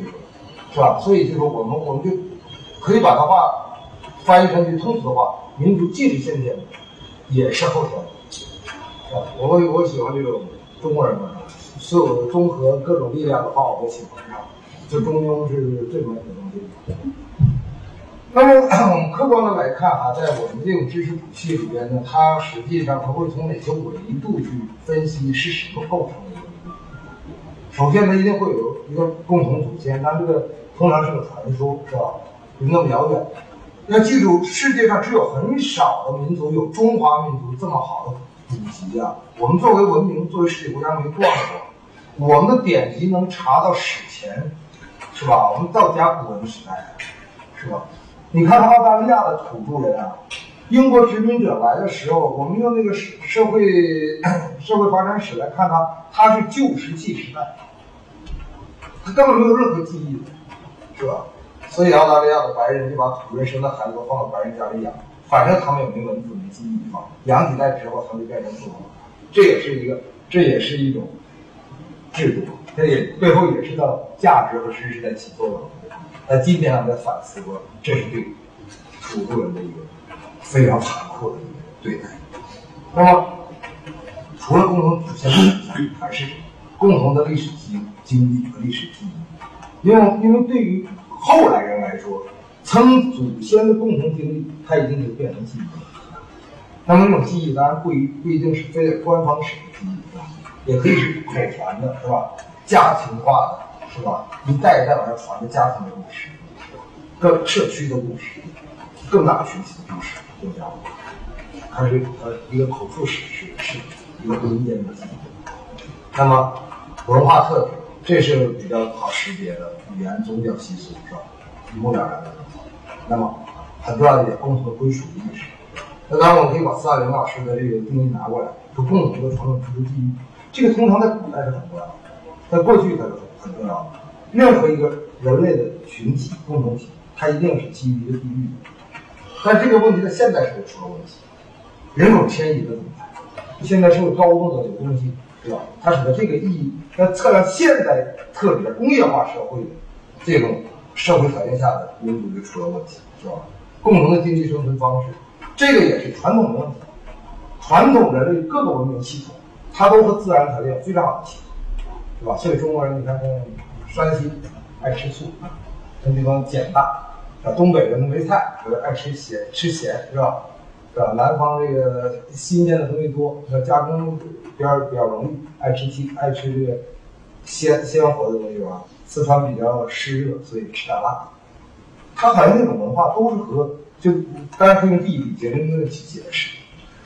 是吧？所以就说我们我们就可以把它话翻译成句通俗的话：民族既是先天的，也是后天的。啊，我我喜欢这种中国人嘛，所有的综合各种力量的话，我都喜欢上。就中庸是最美的东西。那么我们客观的来看啊，在我们这种知识谱系里边呢，它实际上它会从哪些维度去分析是什么构成的？首先，它一定会有一个共同祖先，但这个。通常是个传说，是吧？有那么遥远。要记住，世界上只有很少的民族有中华民族这么好的祖籍啊！我们作为文明，作为世界国家没断过，我们的典籍能查到史前，是吧？我们到甲骨文时代，是吧？你看澳大利亚的土著人啊，英国殖民者来的时候，我们用那个社社会 社会发展史来看他，他是旧石器时代，他根本没有任何记忆。是吧？所以澳大利亚的白人就把土人生的孩子都放到白人家里养，反正他们也没文字没记忆嘛。养几代之后，他们就变成土人了。这也是一个，这也是一种制度，这也背后也是到价值和知识在起作用。那今天我在反思过，这是对土著人的一个非常残酷的一个对待。那么，除了共同祖先，还是共同的历史经经历和历史记忆。因为，因为对于后来人来说，曾祖先的共同经历，它已经就变成记忆了。那么，这种记忆当然不一不一定是非得官方使用记忆，也可以是口传的，是吧？家庭化的，是吧？一代一代往下传的家庭的故事。各社区的故事，更大群体的故事更加。它是呃一个口述史是，是一个民间的记忆。那么文化特质，这是比较好识别的语言、宗教习俗，是吧？一目了然的。那么很重要的一点，共同的归属意识。那当然，我们可以把斯大林老师的这个定义拿过来，说共同的传统居住地域。这个通常在古代是很重要的，在过去它是很重要的。任何一个人类的群体共同体，它一定是基于一个地域。但这个问题在现代社会出了问题，人口迁移的怎么办？现在社会高度的流动性，对吧？它使得这个意义，要测量现代特别工业化社会的这种社会条件下的民族就出了问题，是吧？共同的经济生存方式，这个也是传统的问题。传统人类各个文明系统，它都和自然条件非常好的契合，是吧？所以中国人，你看山西爱吃醋，那地方碱大。啊，东北人没菜，爱吃咸，吃咸是吧？是吧？南方这个新鲜的东西多，加工比较比较容易，爱吃清，爱吃这个鲜鲜活的东西吧。四川比较湿热，所以吃点辣。它好像那种文化都是和就当然可以用地理决定论去解释，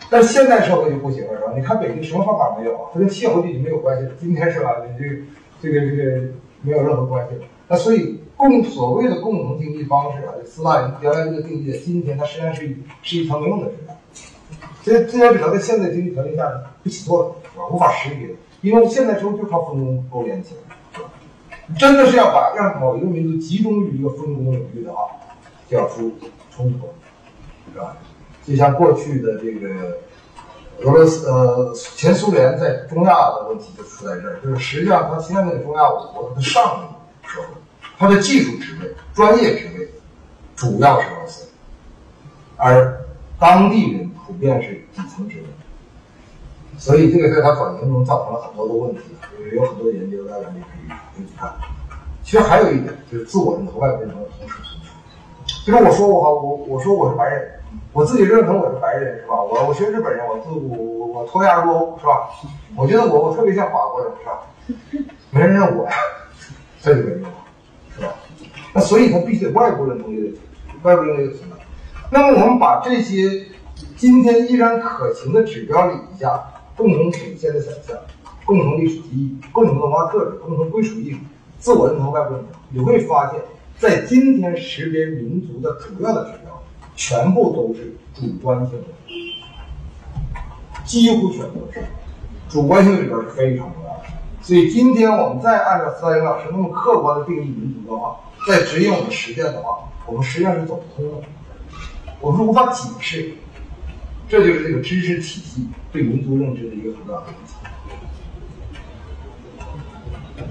但是现代社会就不行了，是吧？你看北京什么方法没有啊？它跟气候地理没有关系。今天是吧？你这这个这个没有任何关系。那所以。共所谓的共同经济方式啊，斯大林原来这个定义，今天它实际上是是一条没用的纸板。所以这条纸条在现在经济条件下不起作用，是吧？无法识别，因为现在社会就靠分工勾连起来，是吧？真的是要把让某一个民族集中于一个分工领域的话，就要出冲突，是吧？就像过去的这个俄罗斯呃前苏联在中亚的问题就出在这儿，就是实际上它现在那个中亚五国它的上层社会。他的技术职位、专业职位主要是俄罗斯，而当地人普遍是底层职位，所以这个在他转型中造成了很多的问题，有很多研究大家可以可以去看。其实还有一点就是自我认同、外部认同同时存在。就是我说我好，我我说我是白人，我自己认同我是白人是吧？我我学日本人，我自我我脱亚入欧是吧？我觉得我我特别像法国人是吧？没人认我呀，这就没用。是吧？那所以他必须得外部认同也得，外部认同也得存在。那么我们把这些今天依然可行的指标理一下，共同体现的想象、共同历史记忆、共同文化特质、共同归属意识、自我认同、外部认同，你会发现，在今天识别民族的主要的指标，全部都是主观性的，几乎全都是主观性里边是非常重要的。所以今天我们再按照斯大林老师那么客观的定义民族的话，再指引我们实践的话，我们实际上是走不通的，我们无法解释。这就是这个知识体系对民族认知的一个很大的问题。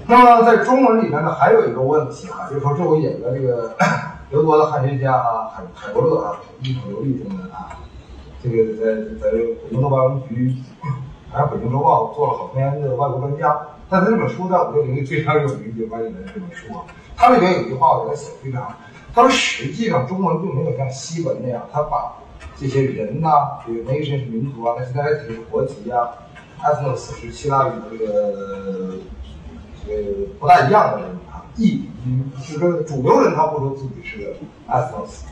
那么在中文里面呢，还有一个问题啊，就是说这回引了这个德国的汉学家啊，海海伯勒啊，一口流利中文啊，这个在在北京的外文局，还有北京周报做了好多年的外国专家。但他这本书在五六零里非常有名，就发现的这本书啊，它里边有一句话，我觉得写的非常好。他说，实际上中文并没有像西文那样，他把这些人呐，这个 nation 是民族啊，nationality 是国籍啊，ethnos 是希腊语这个这个不大一样的人，意，就是说主流人他不说自己是个 ethnos，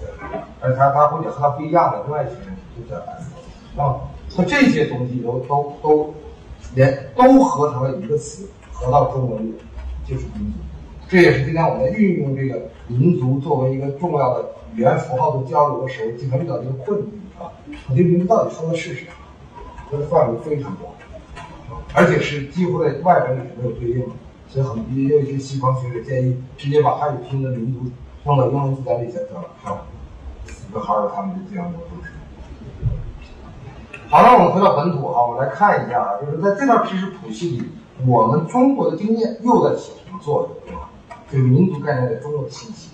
而他他或者和他不一样的另外一群人就叫 ethnos，啊，他这些东西都都都。连都合成了一个词，合到中文里就是民族。这也是今天我们运用这个民族作为一个重要的语言符号的交流的时候，经常遇到一个困境啊。这个名字到底说的是什么？它的范围非常广，而且是几乎在外文里是没有对应的。所以很也有一些西方学者建议，直接把汉语拼音的民族放到英文字典里才得了，是吧？死个孩儿他们就这样做。好了，我们回到本土哈，我们来看一下啊，就是在这套知识谱系里，我们中国的经验又在起什么作用，对吧？这个民族概念在中国的兴起，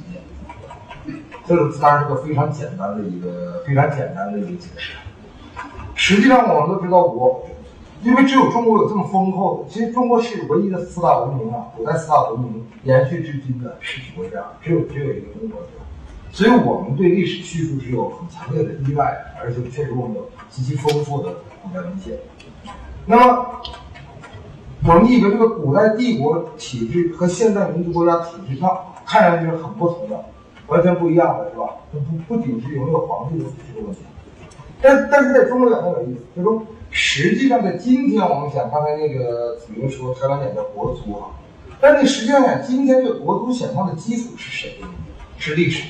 这个当然是个非常简单的一个非常简单的一个解释。实际上，我们都知道，我因为只有中国有这么丰厚的，其实中国是唯一的四大文明啊，古代四大文明延续至今的实体国家，只有只有一个中国。所以我们对历史叙述是有很强烈的依赖，而且确实我们有极其丰富的古代文献。那么，我们以为这个古代帝国体制和现代民族国家体制上看上去是很不同的，完全不一样的是吧？不不仅是有没有皇帝的这个问题，但但是在中国讲很有意思，就是说实际上在今天我们讲，刚才那个子明说台湾讲叫国族啊，但是实际上讲今天这个国族想象的基础是谁？是历史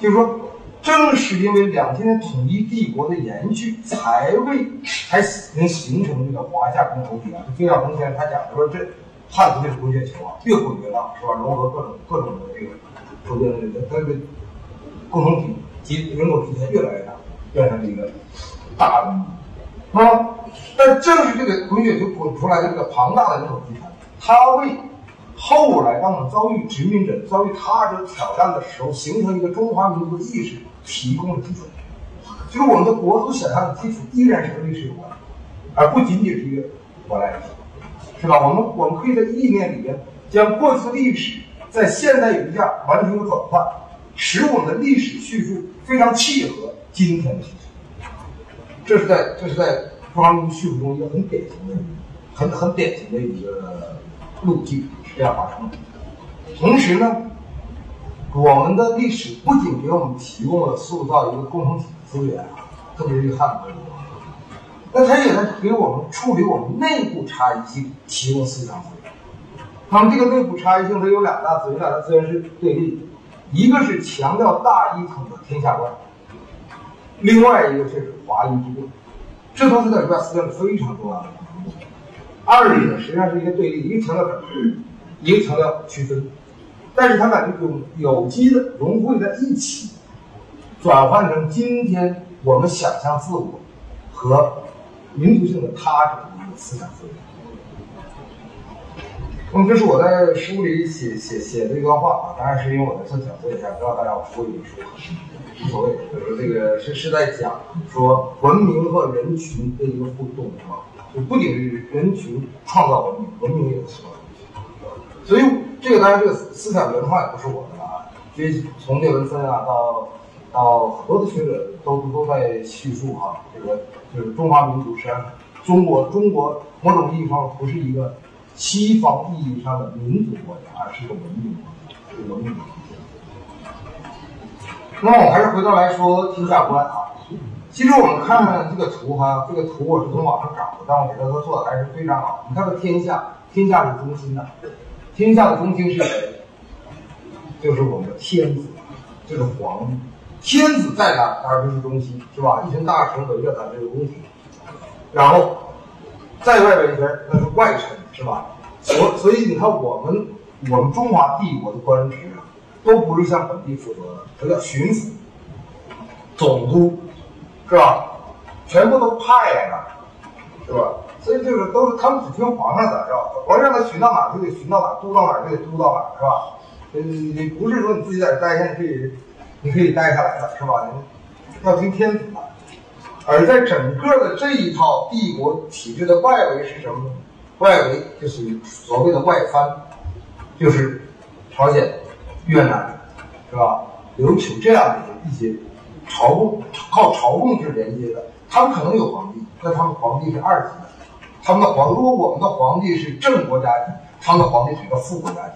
就是说。正是因为两千年统一帝国的延续，才为才能形成这个华夏共同体啊。就费孝通先生他讲说，这汉族这个滚雪球啊，越滚越大，是吧？融合各种各种的这个周边的这个它的共同体及人口之间越来越大，变成了一个大的啊。但正是这个滚雪球滚出来的这个庞大的人口集团，它为后来当我们遭遇殖民者、遭遇他者挑战的时候，形成一个中华民族的意识。提供了基础，就是我们的国族想象的基础依然是和历史有关，而不仅仅是一个我来，是吧？我们我们可以在意念里边将过去的历史在现代语境下完成一个转换，使我们的历史叙述非常契合今天的。这是在这是在中华民族叙述中一个很典型的、很很典型的一个路径是这样发生的。同时呢。我们的历史不仅给我们提供了塑造一个共同体的资源，特别是汉族，那它也在给我们处理我们内部差异性提供思想资源。那么这个内部差异性它有两大资源，两大资源是对立的，一个是强调大一统的天下观，另外一个是华夷之辩，这都是在儒家思想里非常重要的。二者呢实际上是一个对立，一个强调整，一个强调区分。但是它把这种有机的融汇在一起，转换成今天我们想象自我和民族性的他者的一个思想资源。那么这是我在书里写写写的一段话啊，当然是因为我在做讲座一下，不知道大家我说一说，无所谓。就是这个是是在讲说文明和人群的一个互动啊，就不仅是人群创造文明，文明也是。所以，这个当然，这个思想原创也不是我的了啊。所以，从聂文森啊，到到很多的学者都都在叙述哈，这个就是中华民族实际上，中国中国某种意义上不是一个西方意义上的民族国家，而是一个文明国家，是文明国家。那么，我还是回头来说天下观啊。其实我们看看这个图哈，这个图我是从网上找的，但我觉得他做的还是非常好。你看，这天下，天下是中心的。天下的中心是谁？就是我们的天子，就是皇帝。天子在哪，而不是中心，是吧？一群大臣围着他这个宫廷，然后再外边一圈那是外臣，是吧？所所以你看，我们我们中华帝国的官职啊都不是向本地负责的，它叫巡抚、总督，是吧？全部都派来的，是吧？所以就是都是他们只听皇上的，是吧？皇上他巡到哪就得巡到哪，督到哪就得督到哪，是吧？你，你不是说你自己在这待下，你可以，你可以待下来的，是吧？要听天子的。而在整个的这一套帝国体制的外围是什么呢？外围就是所谓的外藩，就是朝鲜、越南，是吧？琉球这样的一些朝贡，靠朝贡去连接的，他们可能有皇帝，但他们皇帝是二级的。他们的皇，如果我们的皇帝是正国家级，他们的皇帝是一个副国家级。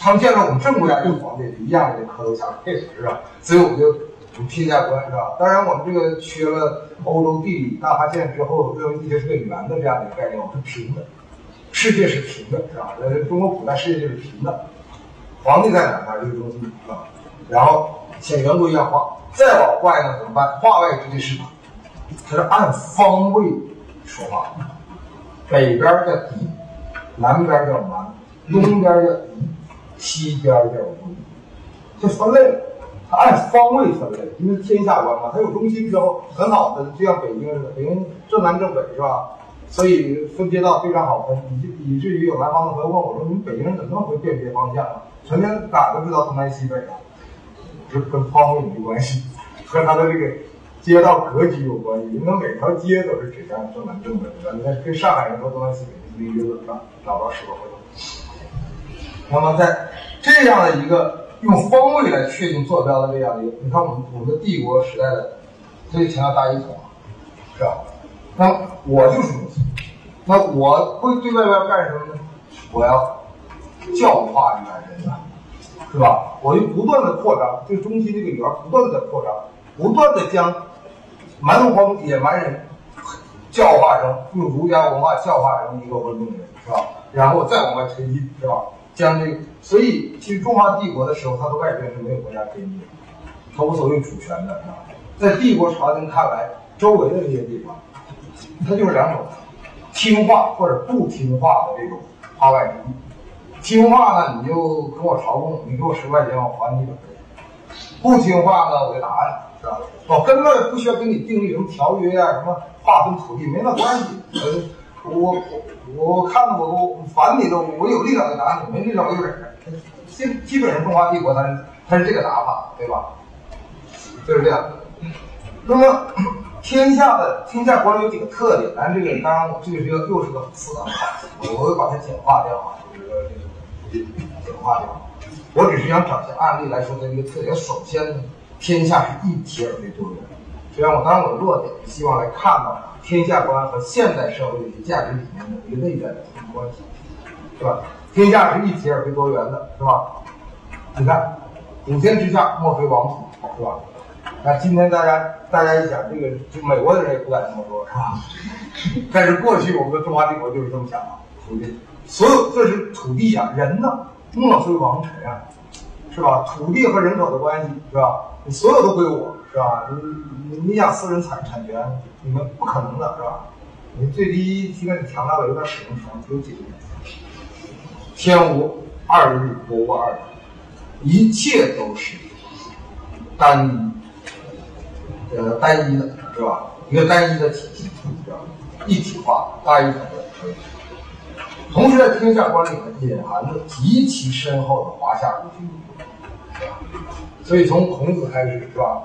他们见到我们正国家级皇帝是，一样的磕头下跪，是吧？所以我们就我们天下观，是吧？当然，我们这个缺了欧洲地理大发现之后，认为地球是个圆的这样的一个概念，我们是平的，世界是平的，是吧？呃，中国古代世界就是平的，皇帝在哪，哪就是中心，啊。然后像圆规一样画，再往外呢怎么办？画外之地是哪？它是按方位说话。北边叫狄，南边叫蛮，东边叫夷，西边叫东，就分类了。它按方位分类，因为天下观嘛，它有中心之后很好分，就像北京似的，北京正南正北是吧？所以分街道非常好分，以以至于有南方的朋友问我说：“你们北京人怎么那么会辨别方向啊？全天哪都知道东南西北啊？”是跟方位没关系，和它的这个。街道格局有关系，因为每条街都是指向正南正北的。你看，跟上海人说东南西北，离一个上找不着十个回头。那么，在这样的一个用方位来确定坐标的这样一个，你看我们我们的帝国时代的最强调大一统，是吧？那我就是中心，那我会对外边干什么呢？我要教化一代人啊，是吧？我就不断的扩张，这个中心这个圆不断的扩张，不断的将蛮荒野蛮人教化成用儒家文化教化成一个文明人，是吧？然后再往外推进，是吧？将这个，所以其实中华帝国的时候，它的外边是没有国家边界，它无所谓主权的，啊？在帝国朝廷看来，周围的这些地方，它就是两种听话或者不听话的这种化外之地。听话呢，你就跟我朝贡，你给我十块钱，我还你本钱；不听话呢，我就打你，是吧？我根本不需要跟你订立什么条约啊，什么划分土地，没那关系。我我我看我我烦你的，我有力量就打你，没力量我就忍着。基基本上中华帝国它是它是这个打法，对吧？就是这样。那么 天下的天下官有几个特点？咱这个当然这个是个又是个复杂的话题，我会把它简化掉啊，就是说这个。简化掉，我只是想找些案例来说它一个特点。首先呢，天下是一体而非多元。实际上，我当然我的弱点，希望来看到天下观和现代社会的一些价值理念的一个内在的关系，是吧？天下是一体而非多元的，是吧？你看，普天之下莫非王土，是吧？那今天大家大家一想，这个就美国的人也不敢这么说，是吧？但是过去我们的中华帝国就是这么想的，土地。所有这是土地呀，人呢？莫非王臣啊，是吧？土地和人口的关系是吧？你所有都归我，是吧？你你你想私人产产权，你们不可能的是吧？你最低现在你强大的有点使用权，有几个人？天无二日，国无二日，一切都是单一，呃，单一的是吧？一个单一的体系，是吧？一体化，大一统的。同时，在天下观里面隐含着极其深厚的华夏儒学所以从孔子开始，是吧？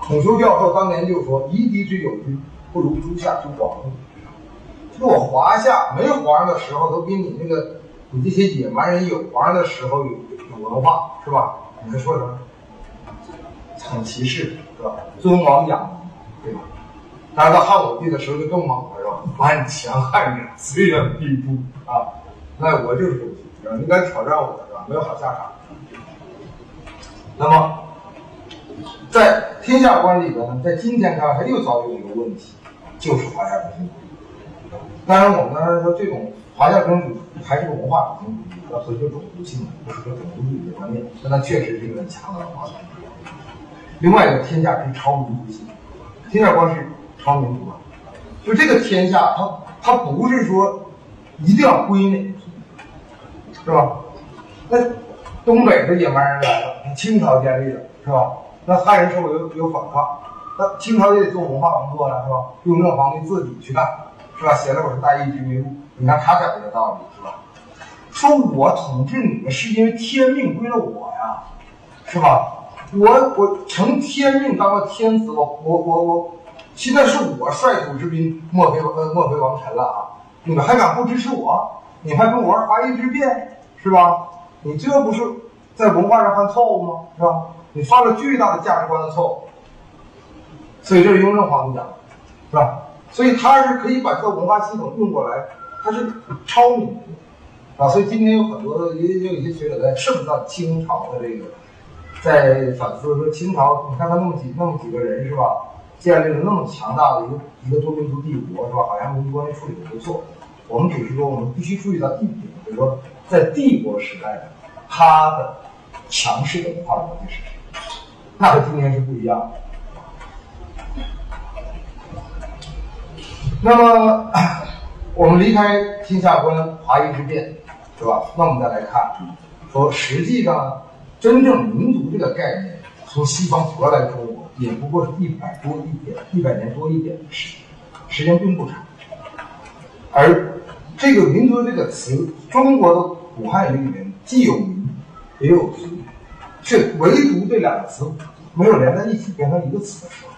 孔修教授当年就说：“夷狄之有君，不如诸夏之广物。”就我华夏没有皇的时候，都比你那个你这些野蛮人有玩的时候有有文化，是吧？你还说什么？很歧视，是吧？尊王养夷，对吧？但是到汉武帝的时候就更猛了，是吧？顽强汉人，虽远必诛啊！那我就是主席，你敢挑战我，是吧？没有好下场。那么，在天下观里边呢，在今天看，它又遭遇了一个问题，就是华夏文明。当然，我们刚才说这种华夏文明主还是个文化主义，要和一个种族性的，不是说种族主义的观念，但它确实是一个很强大的文化主义。另外一个，天下是超民族性，天下观是。超民族啊，就这个天下，它它不是说一定要归哪是吧？那东北的野蛮人来了，清朝建立的，是吧？那汉人社会有有反抗，那清朝也得做文化工作了，是吧？雍正皇帝自己去干，是吧？写了本《大义之民》，你看他讲这个道理，是吧？说我统治你们是因为天命归了我呀，是吧？我我承天命当了天子，我我我我。现在是我率土之滨，莫非呃莫非王臣了啊！你们还敢不支持我？你还跟我玩华夷之辩，是吧？你这不是在文化上犯错误吗？是吧？你犯了巨大的价值观的错误。所以这是雍正皇帝讲的，是吧？所以他是可以把这个文化系统用过来，他是超民族啊！所以今天有很多也也有一些学者在盛赞清朝的这个，在反思说清朝，你看他那么几那么几个人，是吧？建立了那么强大的一个一个多民族帝国，是吧？好像民族关系处理的不错。我们只是说，我们必须注意到一点，就是说，在帝国时代，他的强势的文化逻辑是什么？那和今天是不一样的。那么，我们离开天下观、华夷之辩，是吧？那我们再来看，说实际上，真正民族这个概念，从西方传来中国。也不过是一百多一点，一百年多一点的时，时间并不长。而这个“民族”这个词，中国的古汉语里面既有“民”也有“族”，却唯独这两个词没有连在一起变成一个词的时候。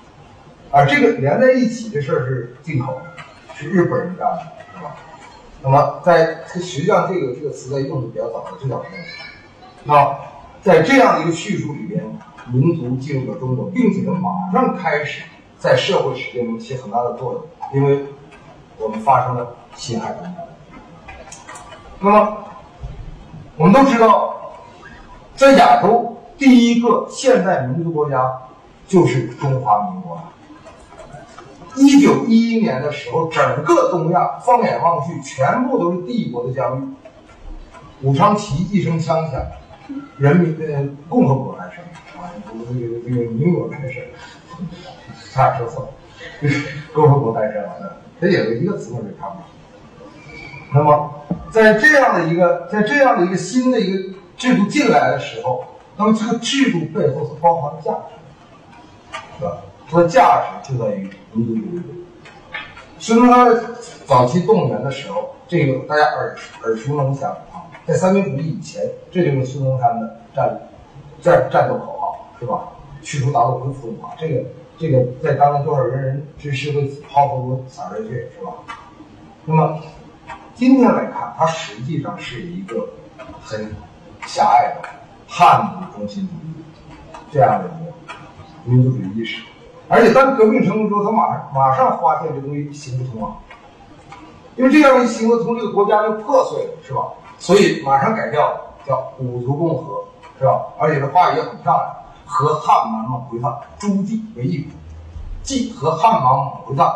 而这个连在一起这事儿是进口的，是日本人干的，是吧？那么在实际上，这个这个词在用的比较早的这叫什么？那在这样的一个叙述里边。民族进入了中国，并且呢，马上开始在社会实践中起很大的作用，因为我们发生了辛亥革命。那么，我们都知道，在亚洲第一个现代民族国家就是中华民国。一九一一年的时候，整个东亚放眼望去，全部都是帝国的疆域。武昌起义一声枪响，人民的共和国诞生啊，这个这个民国诞生，差点说错了，共和国诞生了，这也是一个词汇没看不那么，在这样的一个在这样的一个新的一个制度进来的时候，那么这个制度背后所包含的价值，是吧？它的价值就在于民族主义。孙中山早期动员的时候，这个大家耳耳熟能详啊，在三民主义以前，这就是孙中山的战战战斗口号，是吧？驱除鞑虏，恢复中华，这个这个在当年多少人人之师的抛头颅洒热血，是吧？那么今天来看，它实际上是一个很狭隘的汉族中心主义这样的一个民族主义意识。而且当革命成功之后，他马上马上发现这东西行不通啊，因为这样一行不通，这个国家就破碎了，是吧？所以马上改掉了，叫五族共和，是吧？而且这话语也很漂亮，和汉满蒙回纂诸地为一国，即和汉满蒙回纂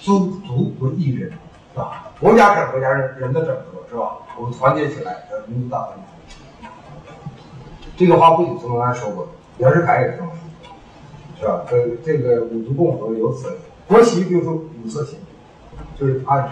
诸族为一人，是吧？国家整合家人人的整合，是吧？我们团结起来，叫民族大团结。这个话不仅孙中山说过，袁世凯也这么说。是吧？呃，这个五族共和由此，国旗就是五色旗，就是按。